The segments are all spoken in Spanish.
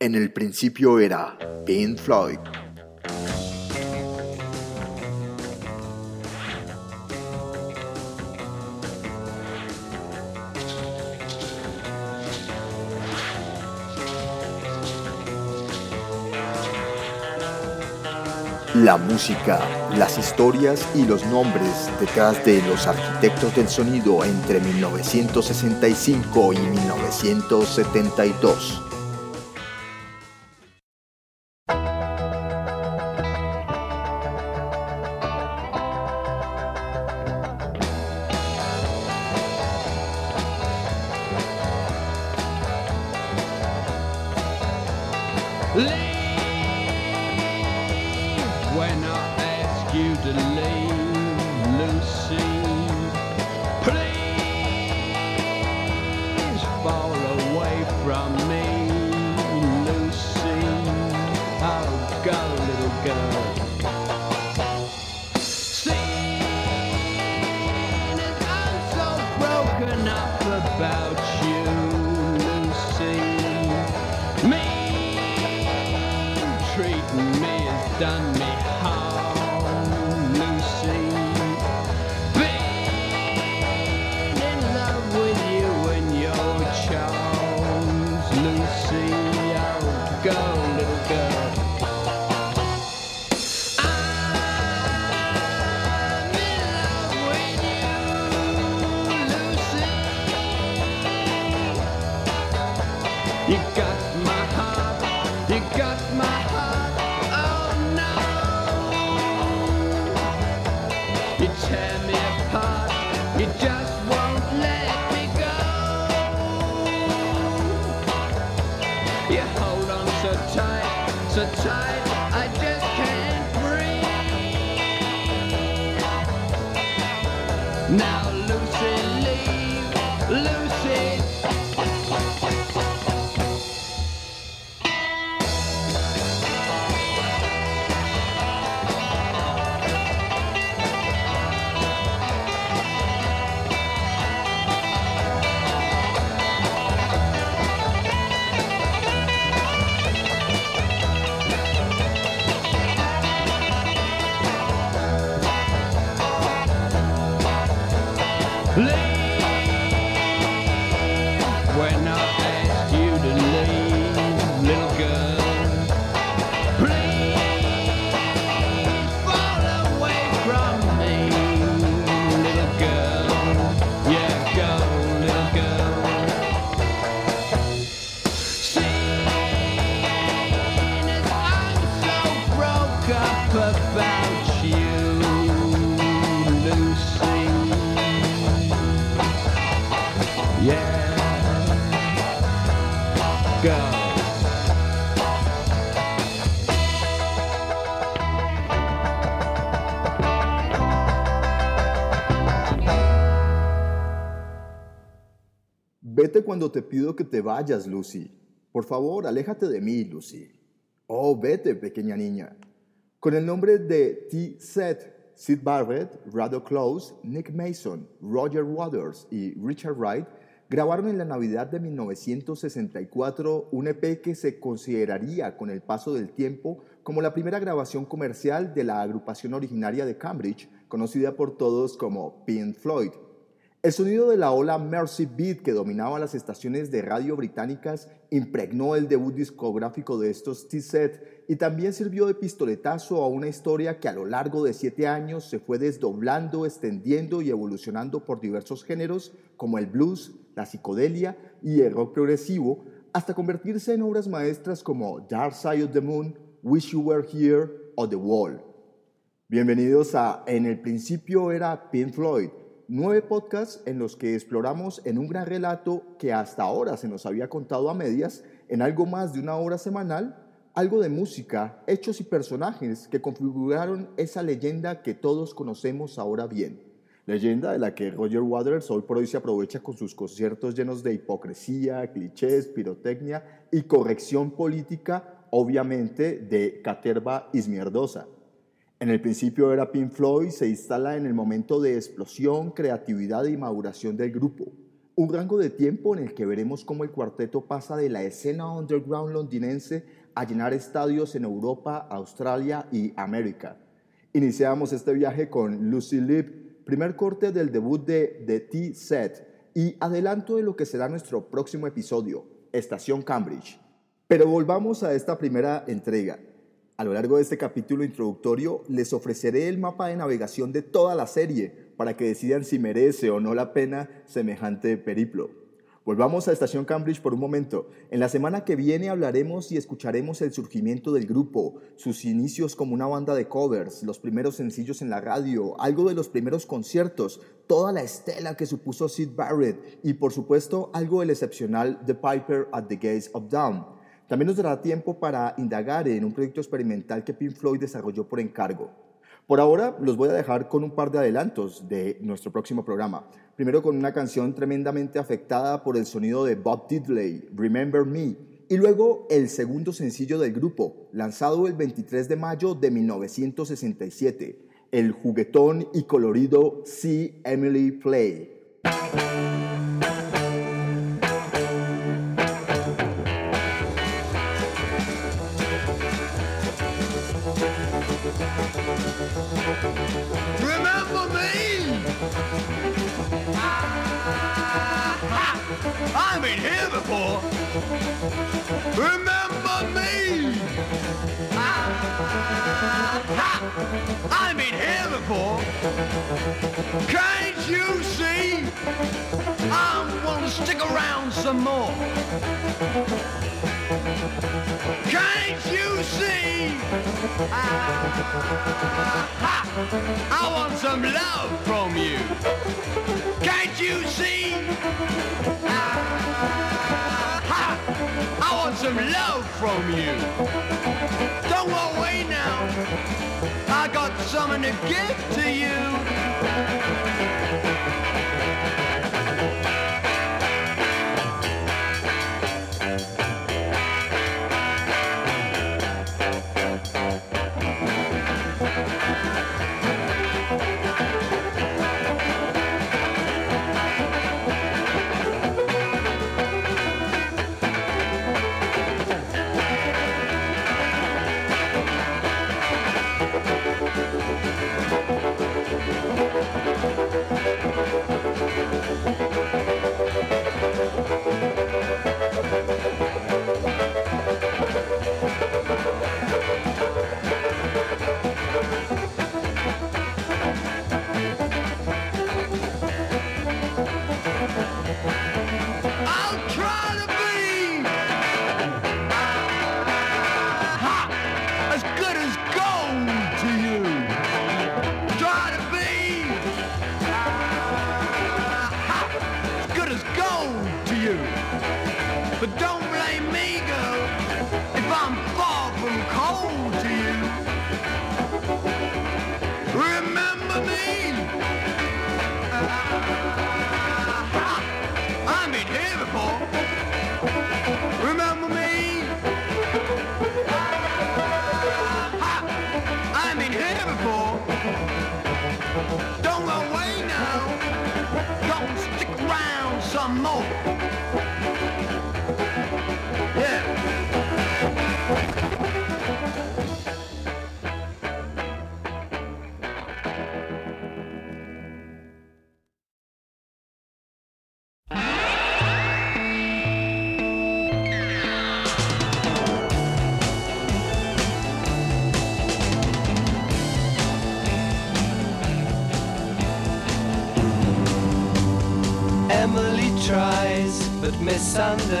En el principio era Pink Floyd. La música, las historias y los nombres detrás de los arquitectos del sonido entre 1965 y 1972. Cuando te pido que te vayas, Lucy. Por favor, aléjate de mí, Lucy. Oh, vete, pequeña niña. Con el nombre de T. Seth, Sid Barrett, Rado Close, Nick Mason, Roger Waters y Richard Wright grabaron en la Navidad de 1964 un EP que se consideraría con el paso del tiempo como la primera grabación comercial de la agrupación originaria de Cambridge, conocida por todos como Pink Floyd. El sonido de la ola Mercy Beat que dominaba las estaciones de radio británicas impregnó el debut discográfico de estos T-Set y también sirvió de pistoletazo a una historia que a lo largo de siete años se fue desdoblando, extendiendo y evolucionando por diversos géneros como el blues, la psicodelia y el rock progresivo, hasta convertirse en obras maestras como Dark Side of the Moon, Wish You Were Here o The Wall. Bienvenidos a En el principio era Pink Floyd, nueve podcasts en los que exploramos en un gran relato que hasta ahora se nos había contado a medias, en algo más de una hora semanal, algo de música, hechos y personajes que configuraron esa leyenda que todos conocemos ahora bien. Leyenda de la que Roger Waters hoy por hoy se aprovecha con sus conciertos llenos de hipocresía, clichés, pirotecnia y corrección política, obviamente de caterva ismierdosa. En el principio era Pink Floyd, se instala en el momento de explosión, creatividad y maduración del grupo. un rango de tiempo en el que veremos cómo el cuarteto pasa de la escena underground londinense a llenar estadios en Europa, Australia y América. Iniciamos este viaje con Lucy Lip, primer corte del debut de The T-Set y adelanto de lo que será nuestro próximo episodio, Estación Cambridge. Pero volvamos a esta primera entrega. A lo largo de este capítulo introductorio les ofreceré el mapa de navegación de toda la serie para que decidan si merece o no la pena semejante periplo. Volvamos a Estación Cambridge por un momento. En la semana que viene hablaremos y escucharemos el surgimiento del grupo, sus inicios como una banda de covers, los primeros sencillos en la radio, algo de los primeros conciertos, toda la estela que supuso Sid Barrett y por supuesto algo del excepcional The Piper at the Gates of Dawn. También nos dará tiempo para indagar en un proyecto experimental que Pink Floyd desarrolló por encargo. Por ahora los voy a dejar con un par de adelantos de nuestro próximo programa. Primero con una canción tremendamente afectada por el sonido de Bob Diddley, Remember Me, y luego el segundo sencillo del grupo, lanzado el 23 de mayo de 1967, el juguetón y colorido See Emily Play. Can't you see? I want to stick around some more. Can't you see? Ah, I want some love from you. Can't you see? Ah, I want some love from you. Don't go away now. I got something to give to you. ハハハハ I've been here before. Remember me? I've been here before. Don't go away now. Don't stick around some more.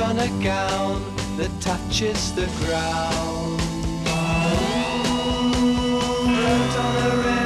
on a gown that touches the ground. On a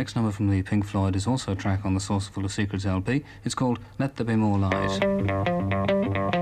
next number from the Pink Floyd is also a track on the Saucerful of Secrets LP. It's called Let There Be More Lies.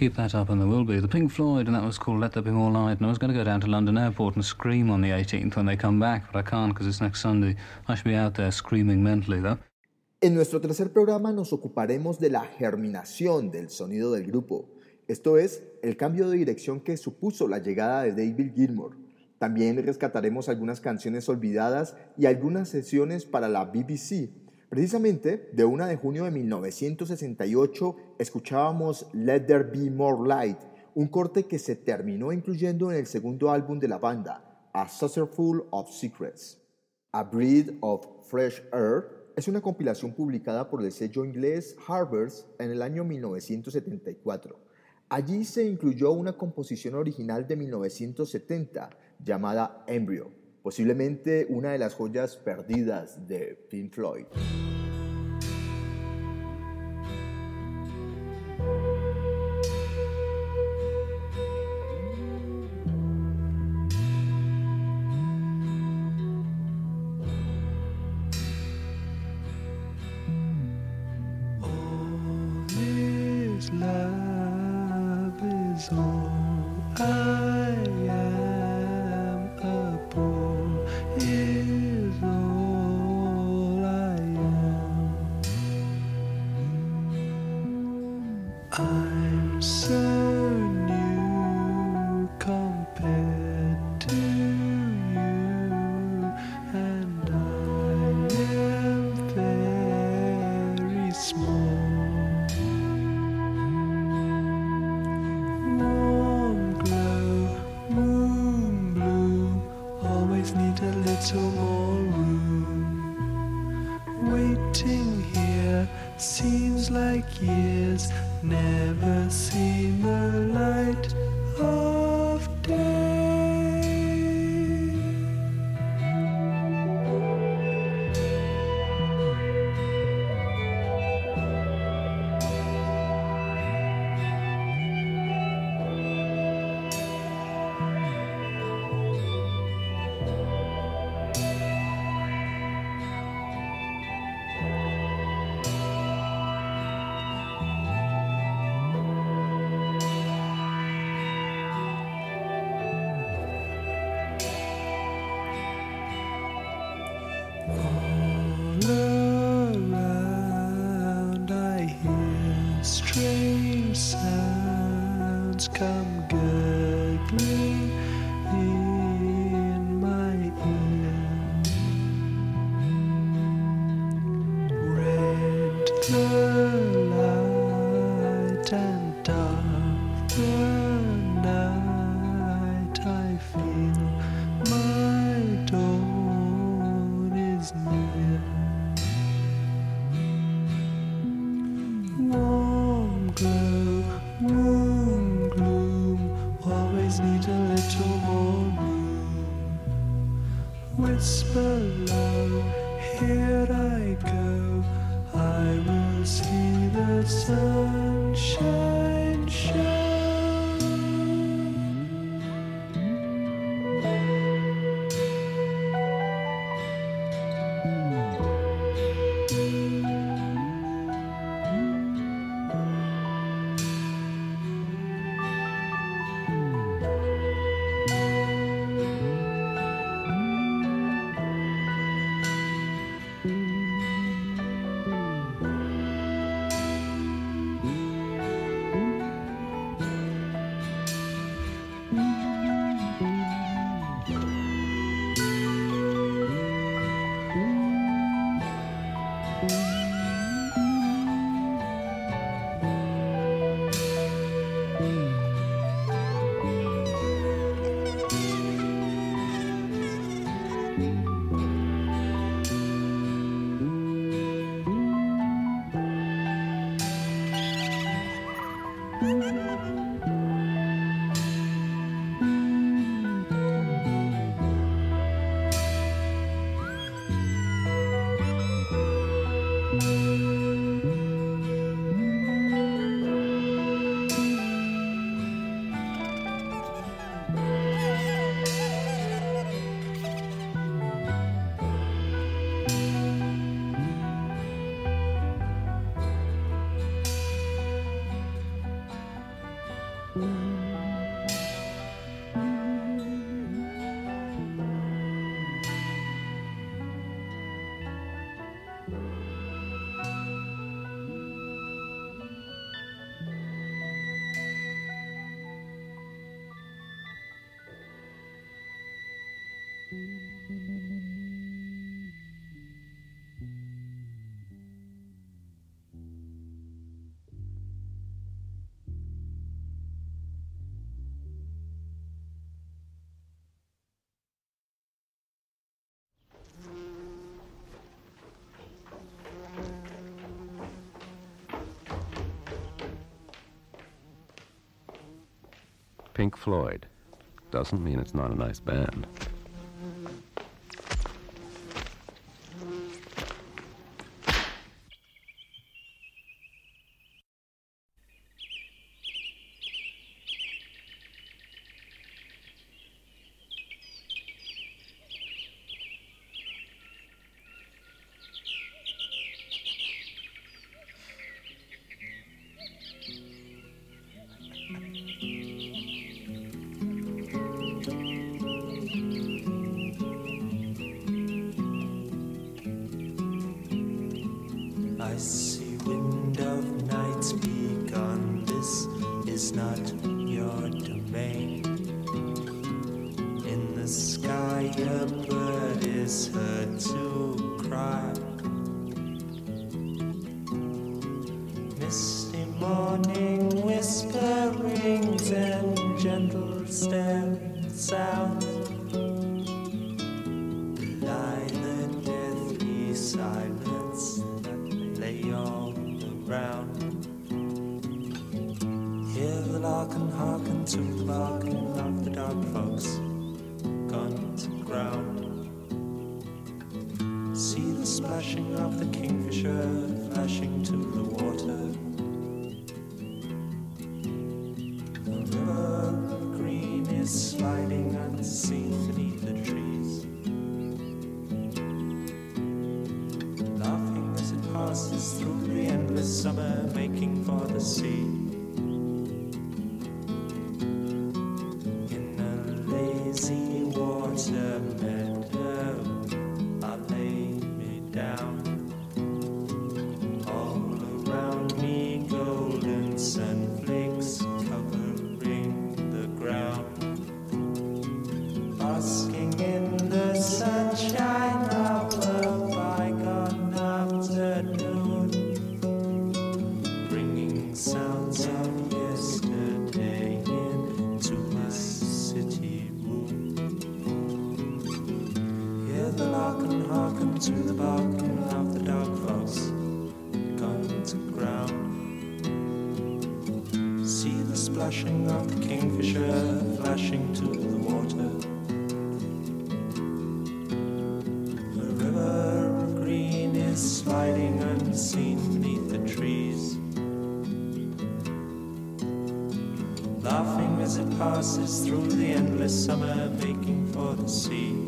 Keep that up, and there will be. The Pink Floyd, and that was called Let There Be More Light. And I was going to go down to London Airport and scream on the 18th when they come back, but I can't because it's next Sunday. I should be out there screaming mentally, though. En nuestro tercer programa nos ocuparemos de la germinación del sonido del grupo, esto es, el cambio de dirección que supuso la llegada de David Gilmour. También rescataremos algunas canciones olvidadas y algunas sesiones para la BBC. Precisamente, de una de junio de 1968, escuchábamos Let There Be More Light, un corte que se terminó incluyendo en el segundo álbum de la banda, A Saucerful of Secrets. A Breed of Fresh Air es una compilación publicada por el sello inglés Harvard's en el año 1974. Allí se incluyó una composición original de 1970 llamada Embryo, posiblemente una de las joyas perdidas de Pink Floyd. Pink Floyd doesn't mean it's not a nice band. To the barking of the dog folks gone to ground. See the splashing of the kingfisher flashing to the water. The river of green is sliding unseen beneath the trees. Laughing as it passes through the endless summer, making for the sea.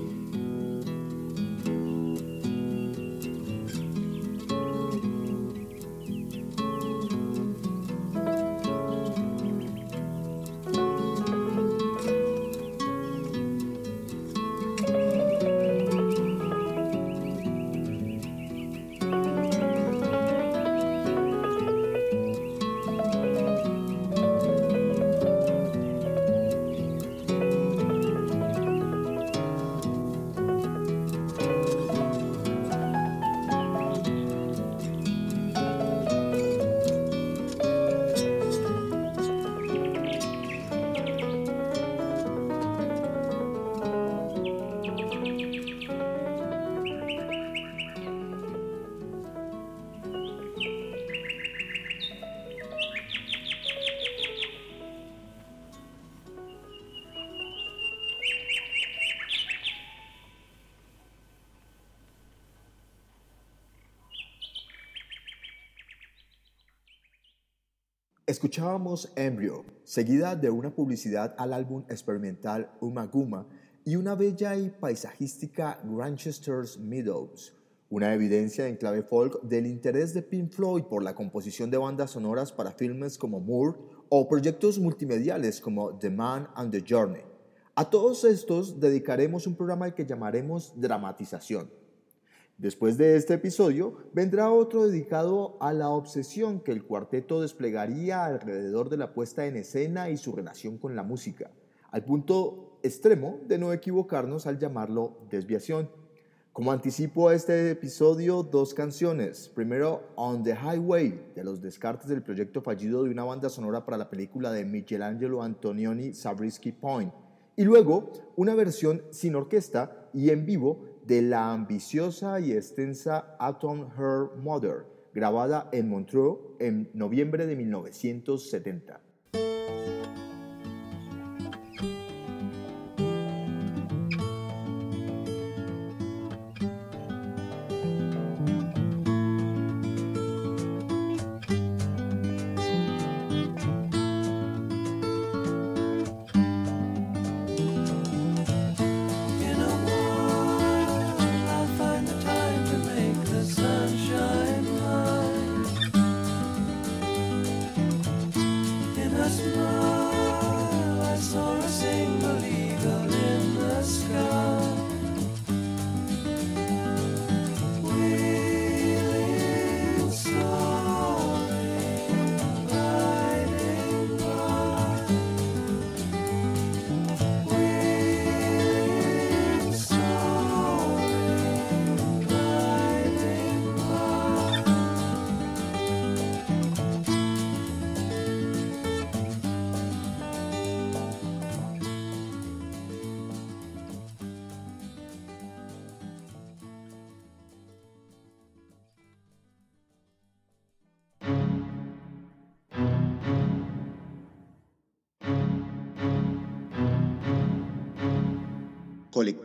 Escuchábamos Embryo, seguida de una publicidad al álbum experimental Umaguma y una bella y paisajística Grantchester's Meadows, una evidencia en clave folk del interés de Pink Floyd por la composición de bandas sonoras para filmes como Moore o proyectos multimediales como The Man and the Journey. A todos estos dedicaremos un programa que llamaremos Dramatización. Después de este episodio vendrá otro dedicado a la obsesión que el cuarteto desplegaría alrededor de la puesta en escena y su relación con la música, al punto extremo de no equivocarnos al llamarlo desviación. Como anticipo a este episodio, dos canciones. Primero, On the Highway, de los descartes del proyecto fallido de una banda sonora para la película de Michelangelo Antonioni, Zabriskie Point. Y luego, una versión sin orquesta y en vivo de la ambiciosa y extensa Atom Her Mother, grabada en Montreux en noviembre de 1970.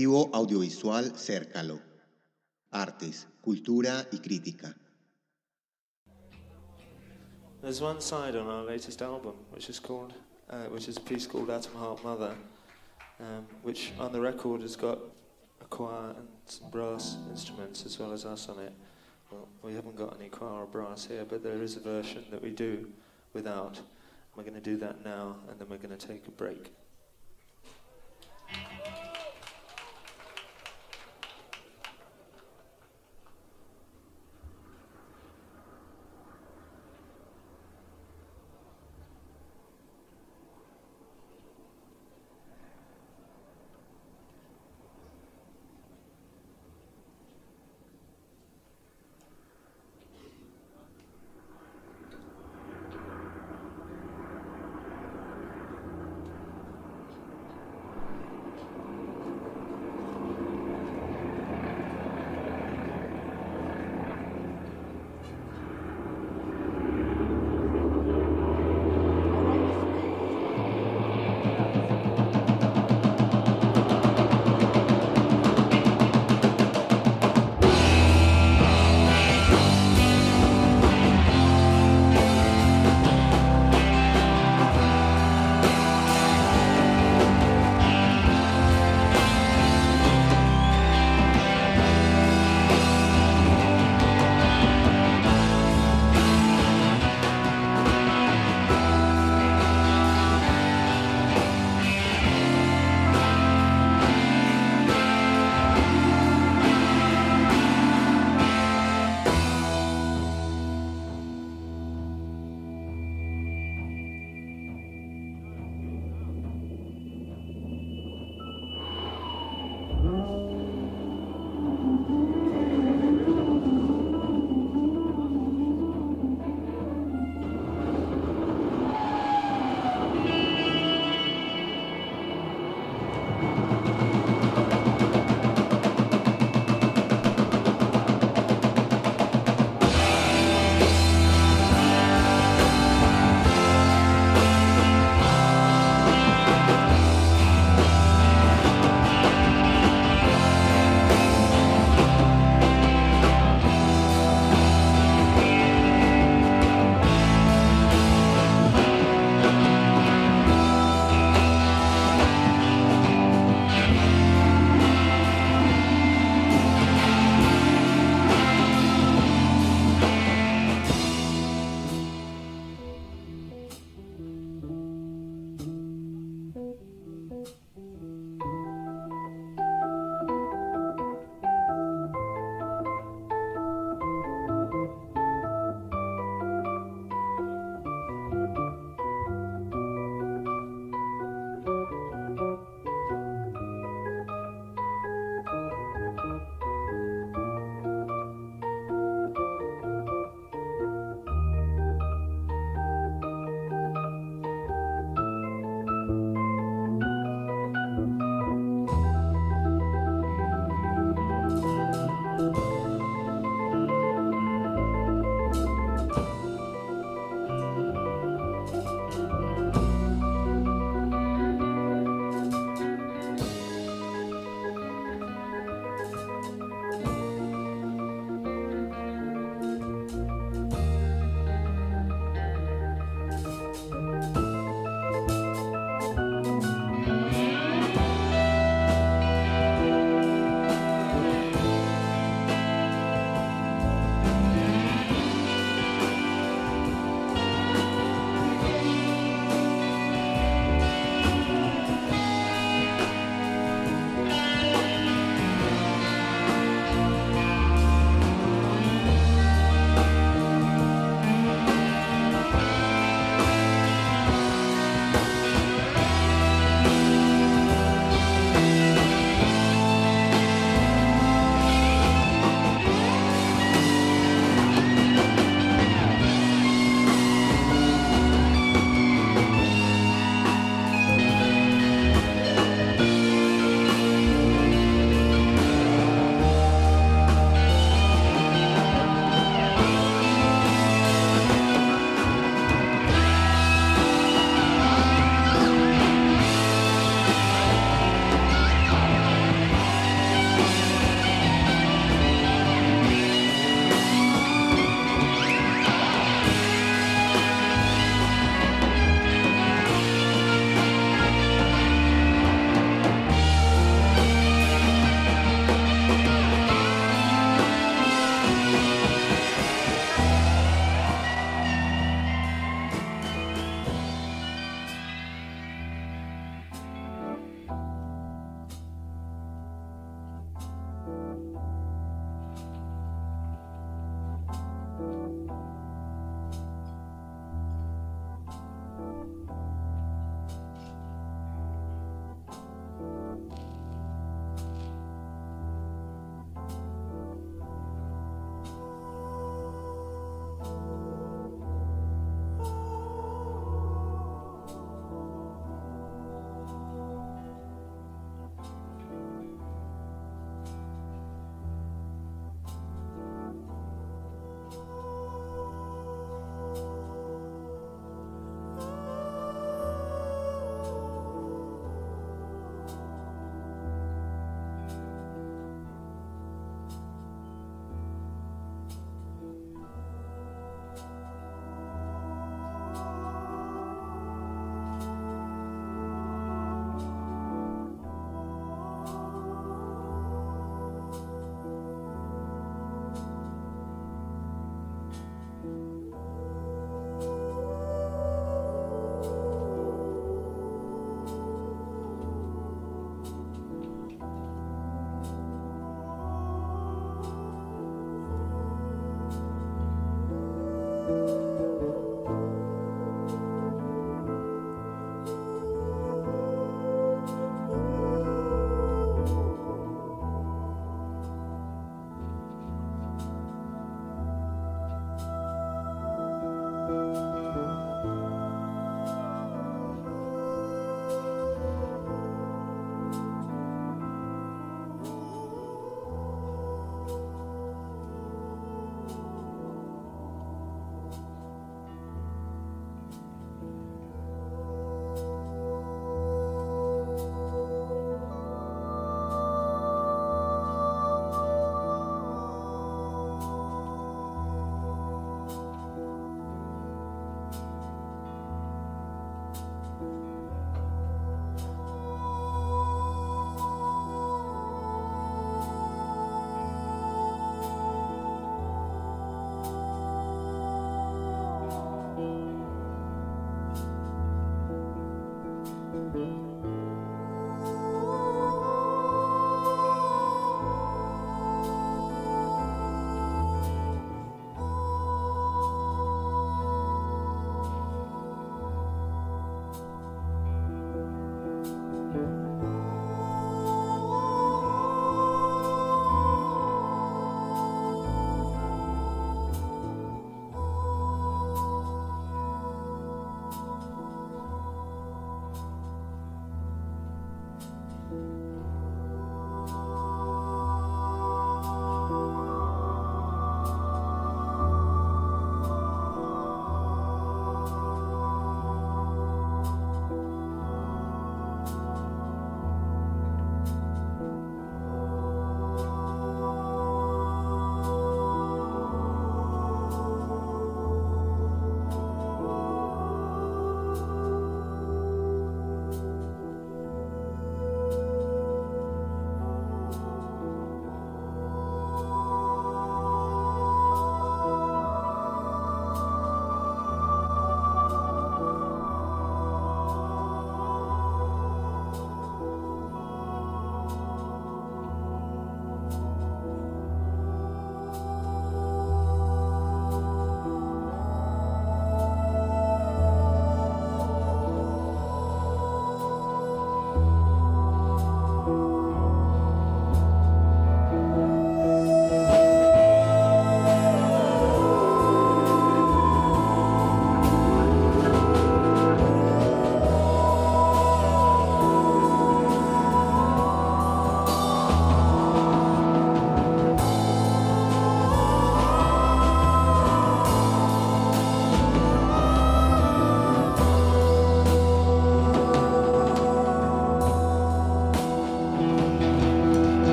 Colectivo Audiovisual Cércalo. Artes, cultura y crítica. There's one side on our latest album which is called, uh, which is a piece called Atom Heart Mother, um, which on the record has got a choir and some brass instruments as well as us on it. Well, we haven't got any choir or brass here, but there is a version that we do without. We're going to do that now, and then we're going to take a break.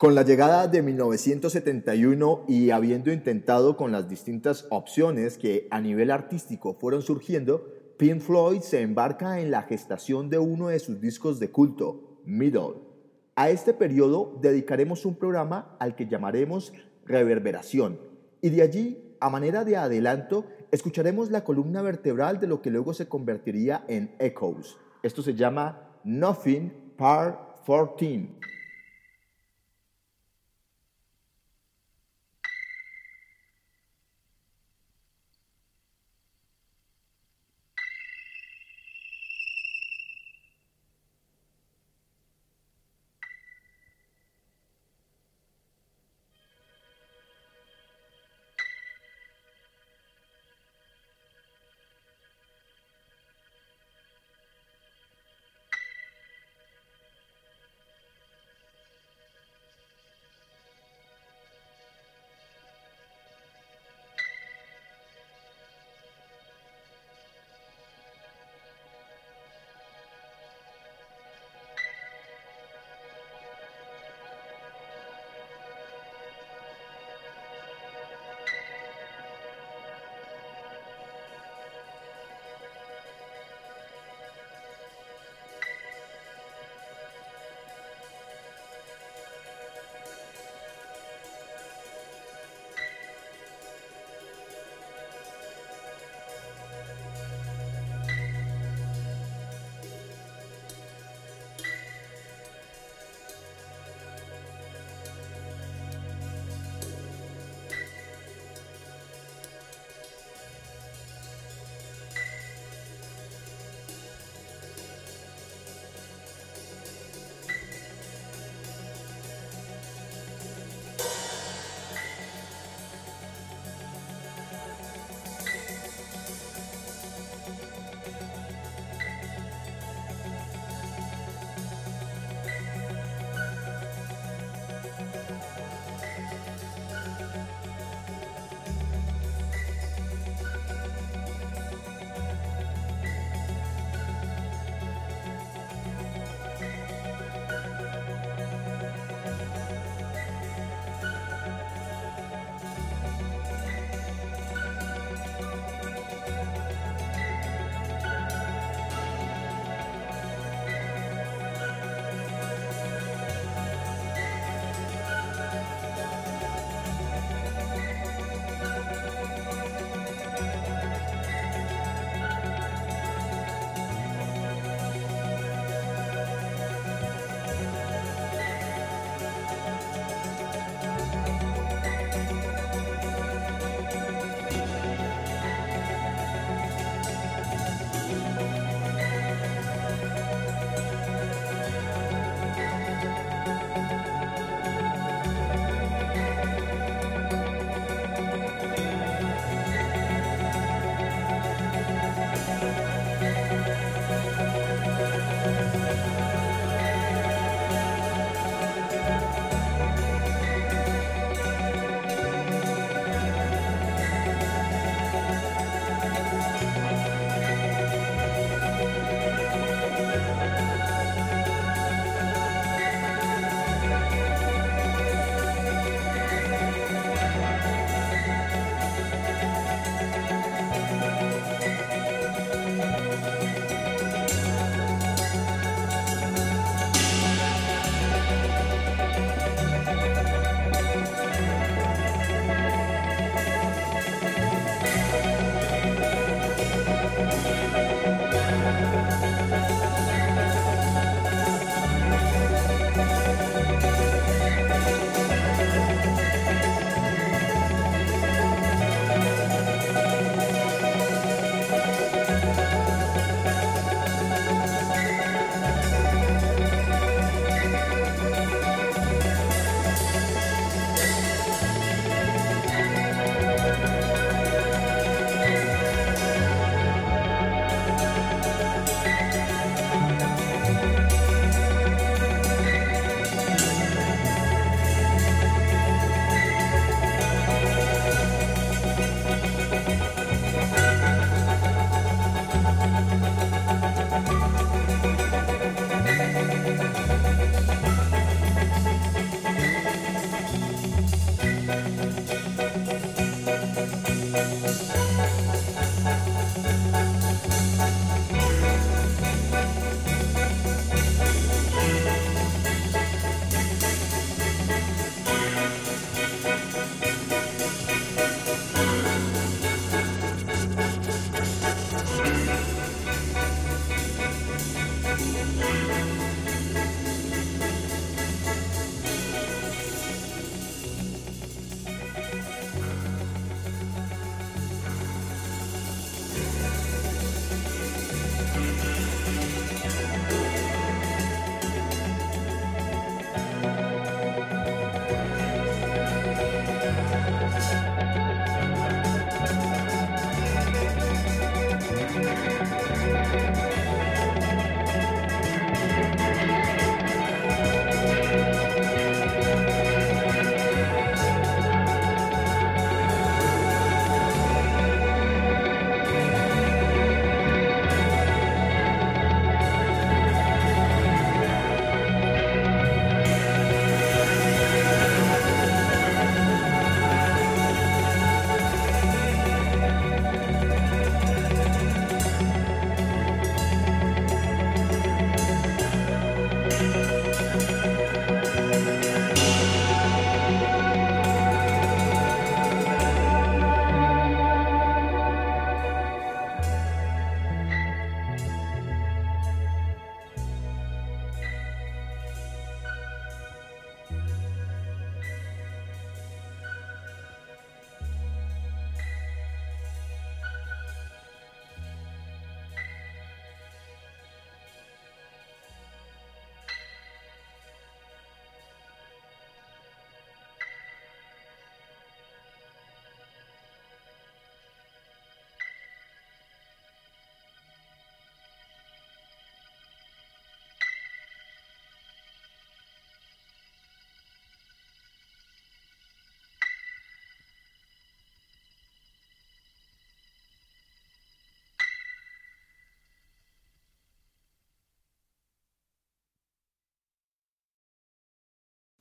Con la llegada de 1971 y habiendo intentado con las distintas opciones que a nivel artístico fueron surgiendo, Pink Floyd se embarca en la gestación de uno de sus discos de culto, Middle. A este periodo dedicaremos un programa al que llamaremos Reverberación, y de allí, a manera de adelanto, escucharemos la columna vertebral de lo que luego se convertiría en Echoes. Esto se llama Nothing Part 14.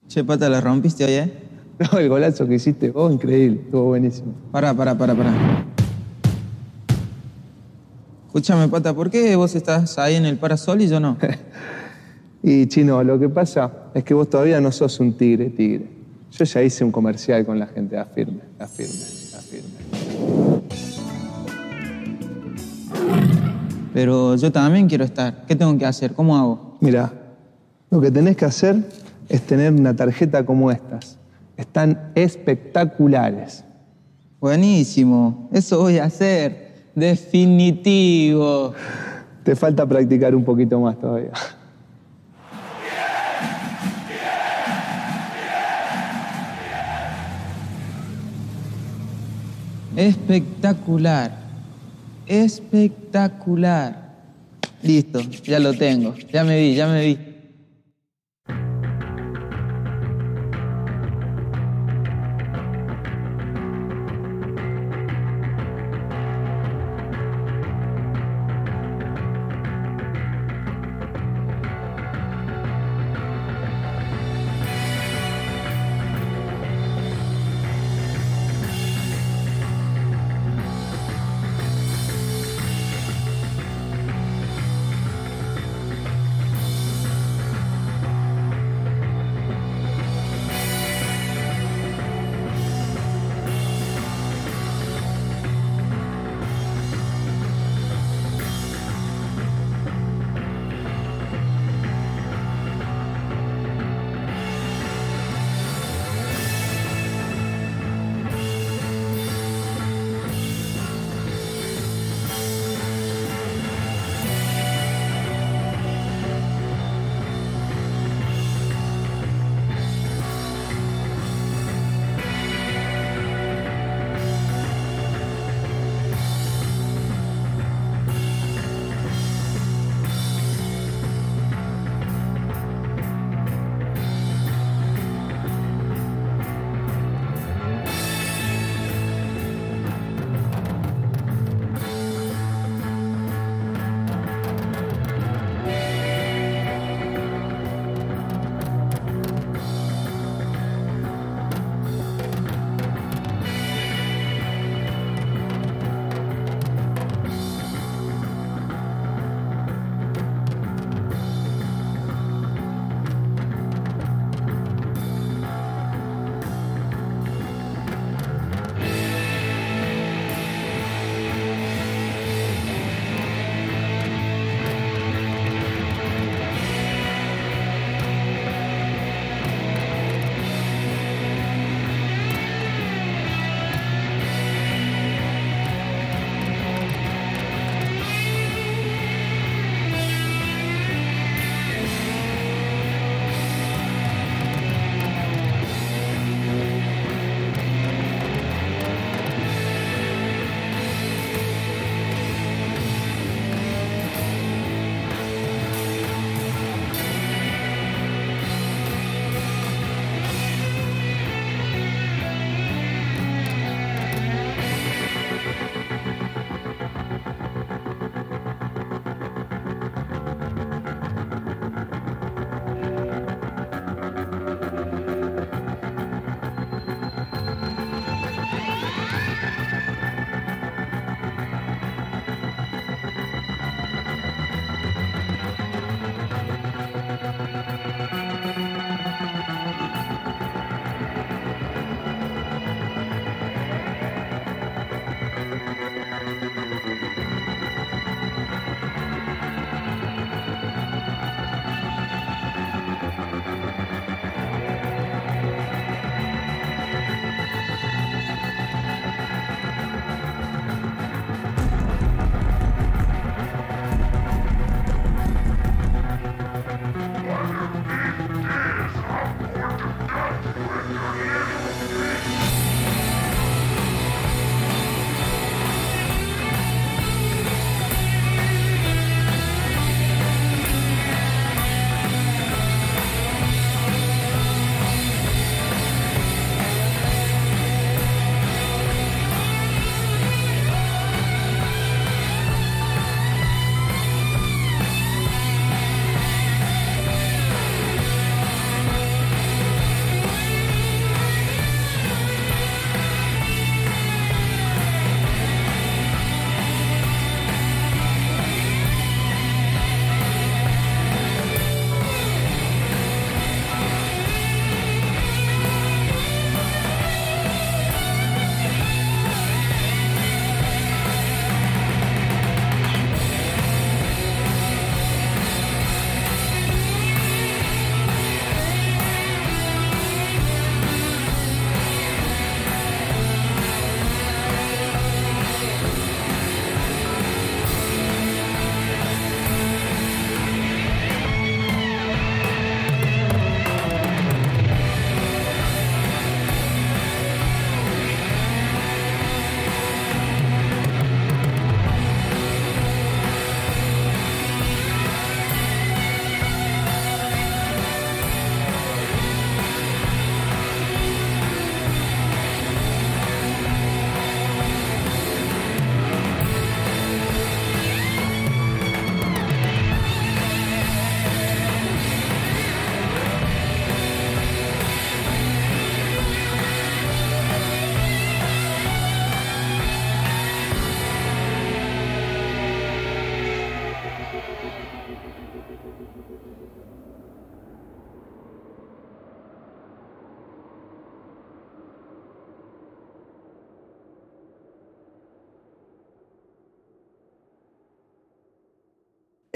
Che, pata, la rompiste hoy, ¿eh? No, el golazo que hiciste vos, increíble, estuvo buenísimo. Pará, pará, pará, pará. Escúchame, pata, ¿por qué vos estás ahí en el parasol y yo no? Y chino, lo que pasa es que vos todavía no sos un tigre, tigre. Yo ya hice un comercial con la gente, afirme, afirme, afirme. Pero yo también quiero estar. ¿Qué tengo que hacer? ¿Cómo hago? Mira, lo que tenés que hacer es tener una tarjeta como estas. Están espectaculares. Buenísimo. Eso voy a hacer. Definitivo. Te falta practicar un poquito más todavía. Espectacular. Espectacular. Listo, ya lo tengo. Ya me vi, ya me vi.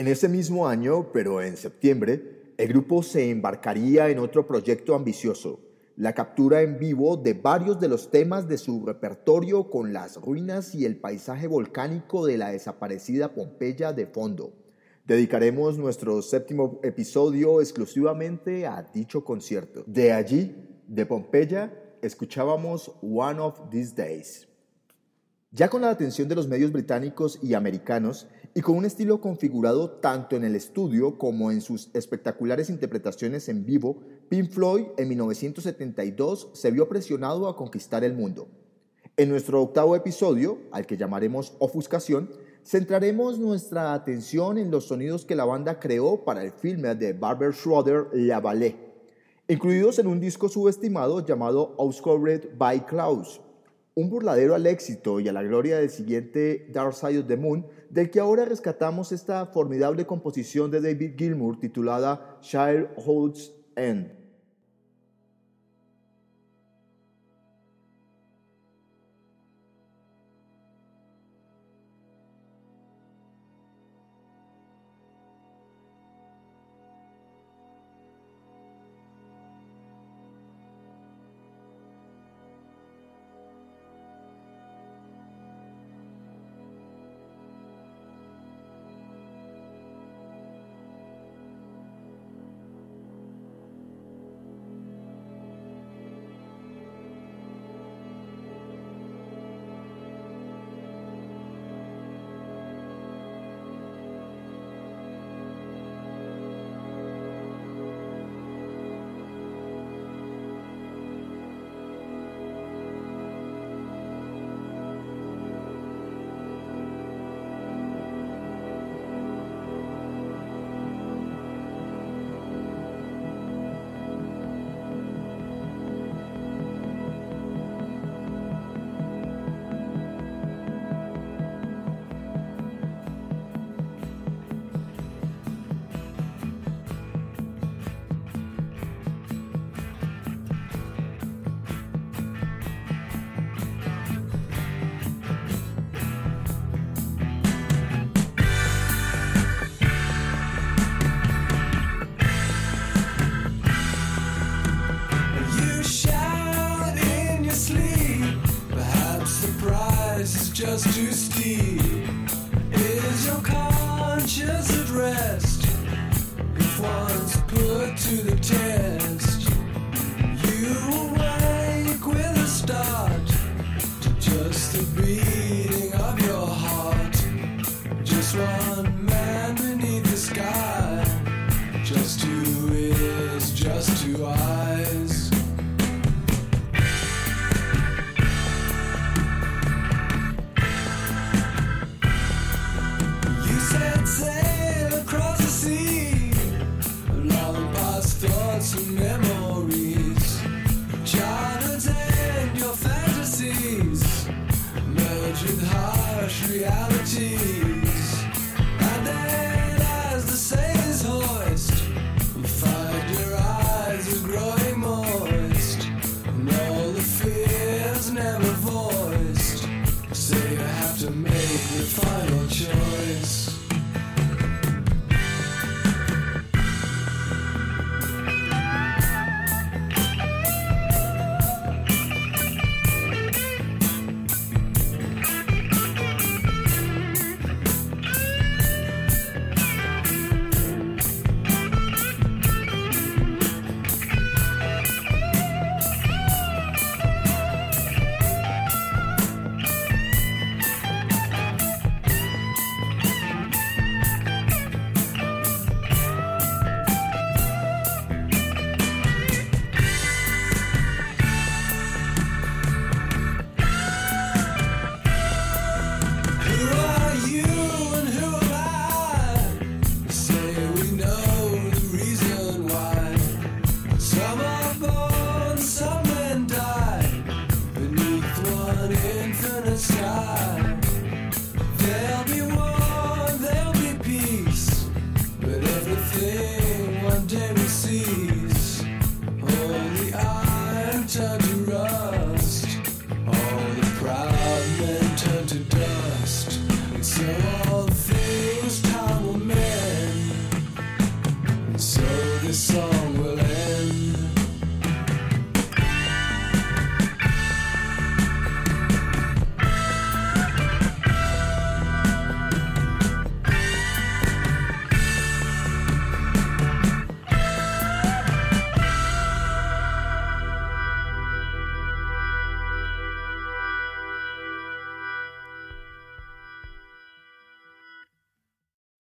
En ese mismo año, pero en septiembre, el grupo se embarcaría en otro proyecto ambicioso, la captura en vivo de varios de los temas de su repertorio con las ruinas y el paisaje volcánico de la desaparecida Pompeya de fondo. Dedicaremos nuestro séptimo episodio exclusivamente a dicho concierto. De allí, de Pompeya, escuchábamos One of These Days. Ya con la atención de los medios británicos y americanos, y con un estilo configurado tanto en el estudio como en sus espectaculares interpretaciones en vivo, Pink Floyd en 1972 se vio presionado a conquistar el mundo. En nuestro octavo episodio, al que llamaremos Ofuscación, centraremos nuestra atención en los sonidos que la banda creó para el filme de Barbara Schroeder La Ballet, incluidos en un disco subestimado llamado Outscored by Klaus, un burladero al éxito y a la gloria del siguiente Dark Side of the Moon, del que ahora rescatamos esta formidable composición de David Gilmour titulada Childhood's End.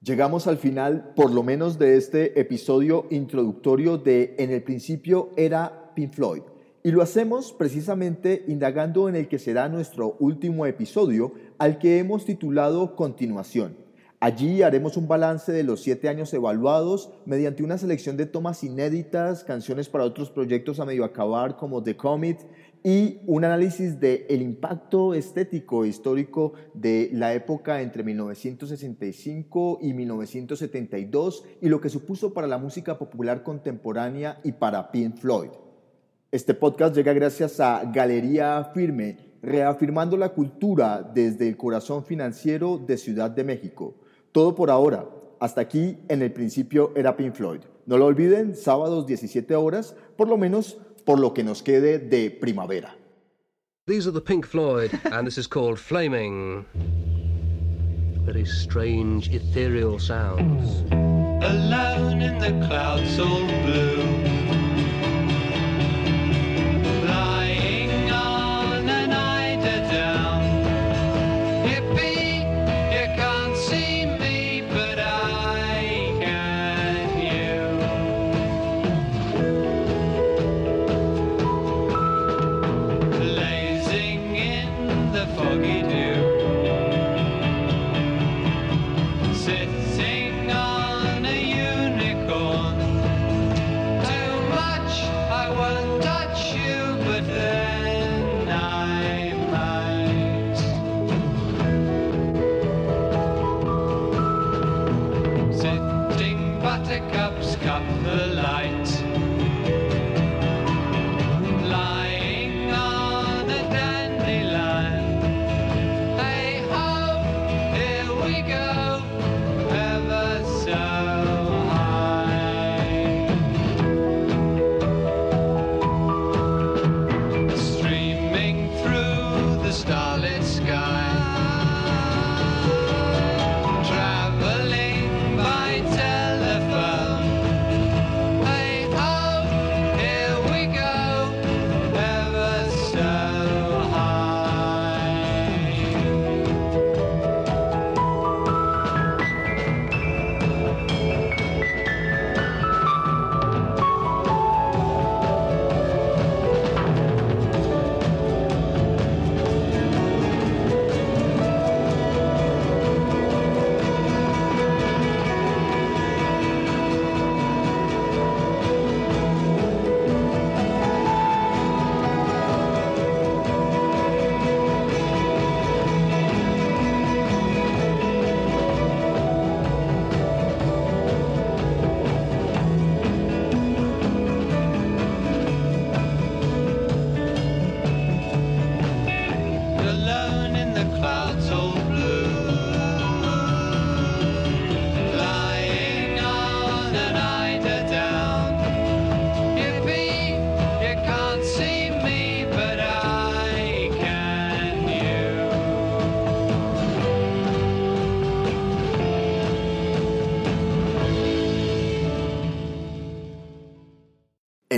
Llegamos al final, por lo menos de este episodio introductorio de En el principio era Pink Floyd. Y lo hacemos precisamente indagando en el que será nuestro último episodio, al que hemos titulado Continuación. Allí haremos un balance de los siete años evaluados mediante una selección de tomas inéditas, canciones para otros proyectos a medio acabar como The Comet y un análisis del el impacto estético e histórico de la época entre 1965 y 1972 y lo que supuso para la música popular contemporánea y para Pink Floyd. Este podcast llega gracias a Galería Firme, reafirmando la cultura desde el corazón financiero de Ciudad de México. Todo por ahora. Hasta aquí, en el principio, era Pink Floyd. No lo olviden, sábados 17 horas, por lo menos por lo que nos quede de primavera. These are the Pink Floyd, and this is called Flaming. Very strange, ethereal sounds. Alone in the clouds all blue.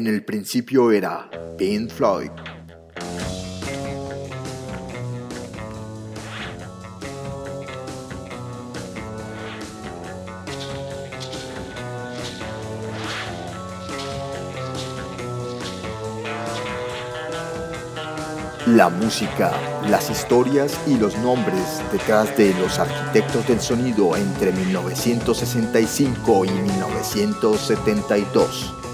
En el principio era Pink Floyd. La música, las historias y los nombres detrás de los arquitectos del sonido entre 1965 y 1972.